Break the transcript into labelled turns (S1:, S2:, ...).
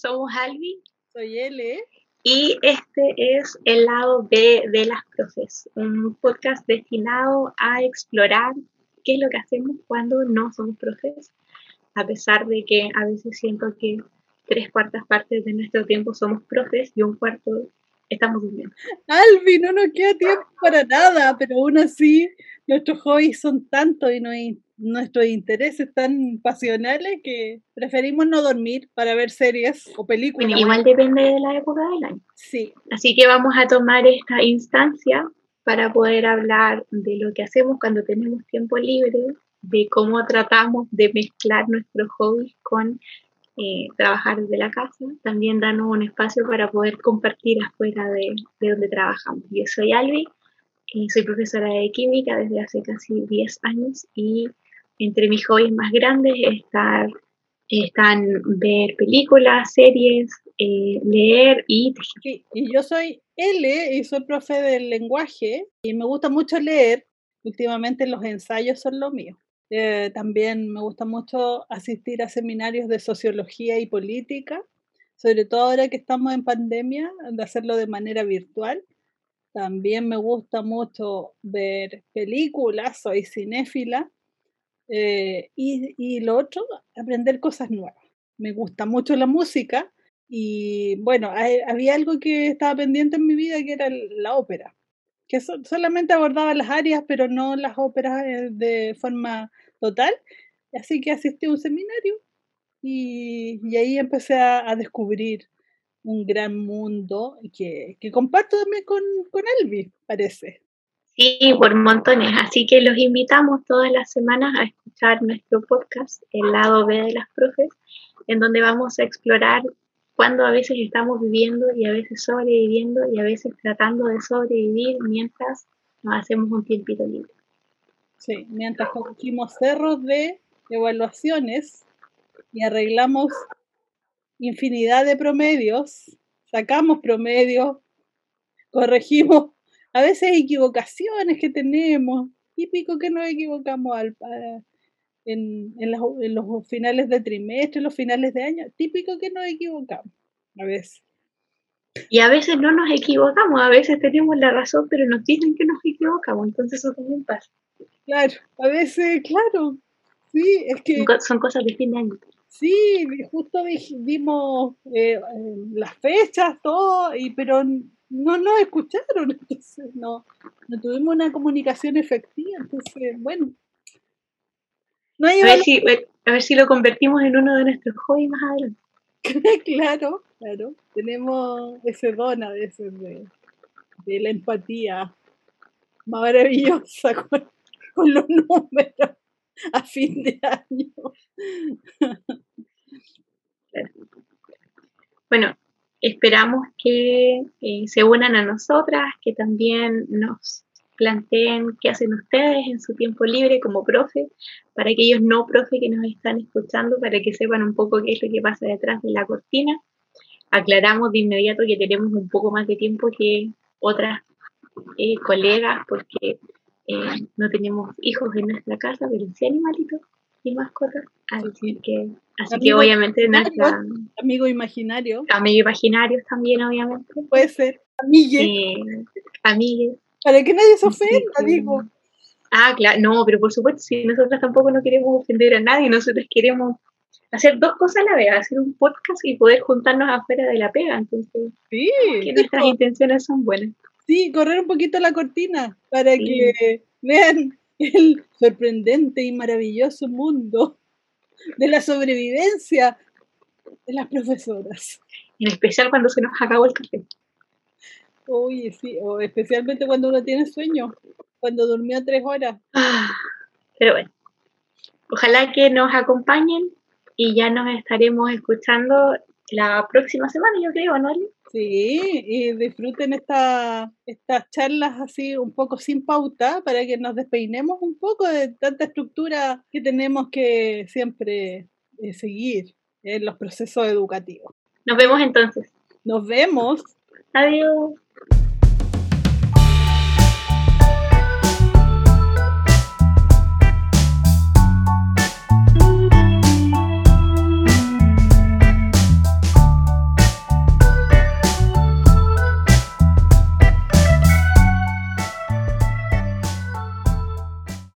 S1: somos Albi.
S2: Soy L.
S1: Y este es el lado B de las profes, un podcast destinado a explorar qué es lo que hacemos cuando no somos profes, a pesar de que a veces siento que tres cuartas partes de nuestro tiempo somos profes y un cuarto estamos durmiendo.
S2: Albi, no nos queda tiempo para nada, pero aún así nuestros hobbies son tantos y nuestros intereses tan pasionales que preferimos no dormir para ver series o películas.
S1: igual depende de la época del año.
S2: Sí.
S1: Así que vamos a tomar esta instancia para poder hablar de lo que hacemos cuando tenemos tiempo libre, de cómo tratamos de mezclar nuestros hobbies con eh, trabajar desde la casa, también darnos un espacio para poder compartir afuera de, de donde trabajamos. Yo soy Albi, y soy profesora de química desde hace casi 10 años y entre mis hobbies más grandes están ver películas, series, eh, leer y
S2: y yo soy L y soy profe del lenguaje y me gusta mucho leer. Últimamente los ensayos son lo mío. Eh, también me gusta mucho asistir a seminarios de sociología y política, sobre todo ahora que estamos en pandemia, de hacerlo de manera virtual. También me gusta mucho ver películas, soy cinéfila. Eh, y, y, lo otro, aprender cosas nuevas. Me gusta mucho la música y bueno, había algo que estaba pendiente en mi vida que era la ópera que solamente abordaba las áreas, pero no las óperas eh, de forma total. Así que asistí a un seminario y, ahí empecé a, descubrir un gran mundo que, que comparto también con, con Elvi, parece.
S1: Sí, por montones. Así que los invitamos todas las semanas a escuchar nuestro podcast, El lado B de las profes, en donde vamos a explorar cuando a veces estamos viviendo y a veces sobreviviendo y a veces tratando de sobrevivir mientras nos hacemos un tiempito libre.
S2: Sí, mientras cogimos cerros de evaluaciones y arreglamos infinidad de promedios, sacamos promedios, corregimos a veces equivocaciones que tenemos, típico que nos equivocamos al, en, los finales de trimestre, los finales de año, típico que nos equivocamos a veces.
S1: Y a veces no nos equivocamos, a veces tenemos la razón, pero nos dicen que nos equivocamos, entonces eso también pasa.
S2: Claro, a veces, claro, sí, es que...
S1: Son cosas de fin de año.
S2: Sí, justo vimos eh, las fechas, todo, y, pero no nos escucharon, entonces no, no tuvimos una comunicación efectiva, entonces, bueno,
S1: a, ver si, a ver si lo convertimos en uno de nuestros hobbies más adelante.
S2: claro, claro. Tenemos ese don a veces de, la empatía maravillosa con, con, los números a fin de año.
S1: Bueno, esperamos que eh, se unan a nosotras, que también nos planteen qué hacen ustedes en su tiempo libre como profe, para aquellos no profe que nos están escuchando, para que sepan un poco qué es lo que pasa detrás de la cortina. Aclaramos de inmediato que tenemos un poco más de tiempo que otras eh, colegas, porque eh, no tenemos hijos en nuestra casa, pero sí animalitos y mascotas. Así que, así que obviamente nuestra...
S2: Amigo imaginario.
S1: Amigos imaginarios también, obviamente.
S2: Puede ser.
S1: Amigues. Eh, amigues
S2: para que nadie se ofenda, digo.
S1: Ah, claro, no, pero por supuesto, si nosotros tampoco no queremos ofender a nadie, nosotros queremos hacer dos cosas a la vez, hacer un podcast y poder juntarnos afuera de la pega, entonces,
S2: sí,
S1: que nuestras intenciones son buenas.
S2: Sí, correr un poquito la cortina para que vean el sorprendente y maravilloso mundo de la sobrevivencia de las profesoras.
S1: En especial cuando se nos acabó el café.
S2: Uy, sí, o especialmente cuando uno tiene sueño, cuando durmió tres horas.
S1: Ah, pero bueno, ojalá que nos acompañen y ya nos estaremos escuchando la próxima semana, yo creo, ¿no?
S2: Sí, y disfruten esta, estas charlas así un poco sin pauta para que nos despeinemos un poco de tanta estructura que tenemos que siempre eh, seguir en los procesos educativos.
S1: Nos vemos entonces.
S2: Nos vemos.
S1: Adiós.